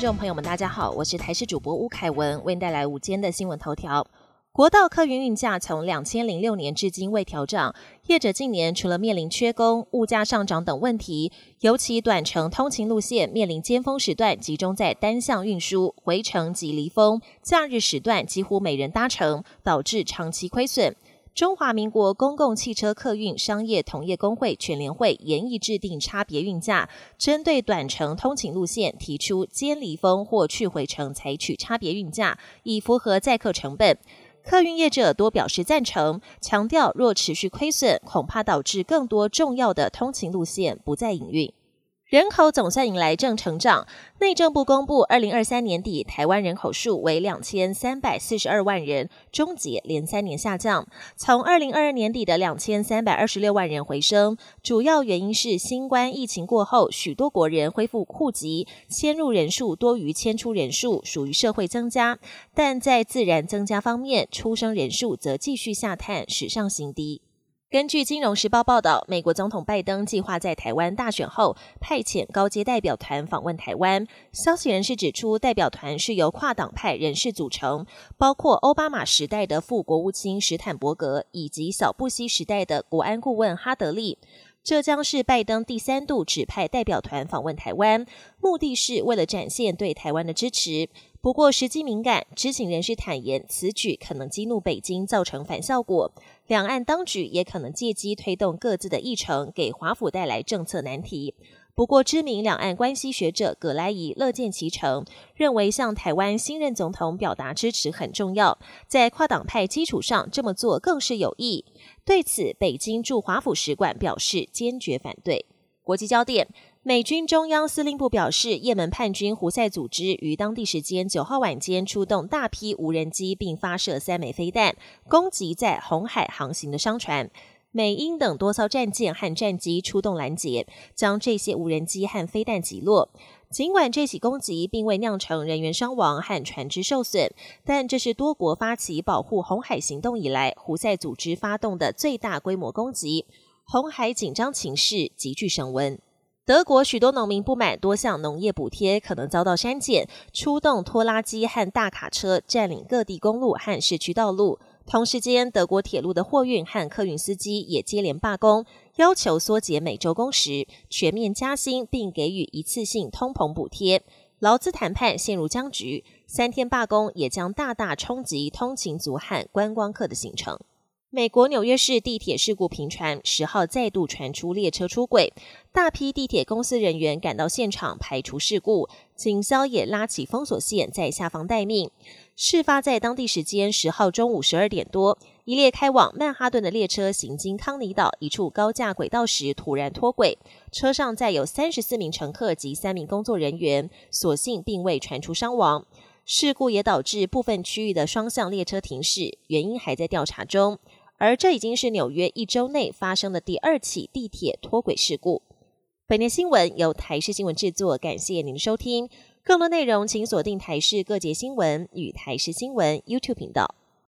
众朋友们，大家好，我是台视主播吴凯文，为您带来午间的新闻头条。国道客运运价从两千零六年至今未调涨，业者近年除了面临缺工、物价上涨等问题，尤其短程通勤路线面临尖峰时段集中在单向运输，回程及离峰，假日时段几乎没人搭乘，导致长期亏损。中华民国公共汽车客运商业同业工会全联会严议制定差别运价，针对短程通勤路线提出兼离峰或去回程采取差别运价，以符合载客成本。客运业者多表示赞成，强调若持续亏损，恐怕导致更多重要的通勤路线不再营运。人口总算迎来正成长。内政部公布，二零二三年底台湾人口数为两千三百四十二万人，终结连三年下降，从二零二二年底的两千三百二十六万人回升。主要原因是新冠疫情过后，许多国人恢复户籍，迁入人数多于迁出人数，属于社会增加。但在自然增加方面，出生人数则继续下探史上新低。根据《金融时报》报道，美国总统拜登计划在台湾大选后派遣高阶代表团访问台湾。消息人士指出，代表团是由跨党派人士组成，包括奥巴马时代的副国务卿史坦伯格以及小布希时代的国安顾问哈德利。这将是拜登第三度指派代表团访问台湾，目的是为了展现对台湾的支持。不过，时机敏感，知情人士坦言，此举可能激怒北京，造成反效果。两岸当局也可能借机推动各自的议程，给华府带来政策难题。不过，知名两岸关系学者葛莱仪乐见其成，认为向台湾新任总统表达支持很重要，在跨党派基础上这么做更是有益。对此，北京驻华府使馆表示坚决反对。国际焦点。美军中央司令部表示，也门叛军胡塞组织于当地时间九号晚间出动大批无人机，并发射三枚飞弹，攻击在红海航行的商船。美英等多艘战舰和战机出动拦截，将这些无人机和飞弹击落。尽管这起攻击并未酿成人员伤亡和船只受损，但这是多国发起保护红海行动以来，胡塞组织发动的最大规模攻击。红海紧张情势急剧升温。德国许多农民不满多项农业补贴可能遭到删减，出动拖拉机和大卡车占领各地公路和市区道路。同时间，德国铁路的货运和客运司机也接连罢工，要求缩减每周工时、全面加薪，并给予一次性通膨补贴。劳资谈判陷入僵局，三天罢工也将大大冲击通勤族和观光客的行程。美国纽约市地铁事故频传，十号再度传出列车出轨，大批地铁公司人员赶到现场排除事故，警消也拉起封锁线在下方待命。事发在当地时间十号中午十二点多，一列开往曼哈顿的列车行经康尼岛一处高架轨道时突然脱轨，车上载有三十四名乘客及三名工作人员，所幸并未传出伤亡。事故也导致部分区域的双向列车停驶，原因还在调查中。而这已经是纽约一周内发生的第二起地铁脱轨事故。本年新闻由台视新闻制作，感谢您的收听。更多内容请锁定台视各节新闻与台视新闻 YouTube 频道。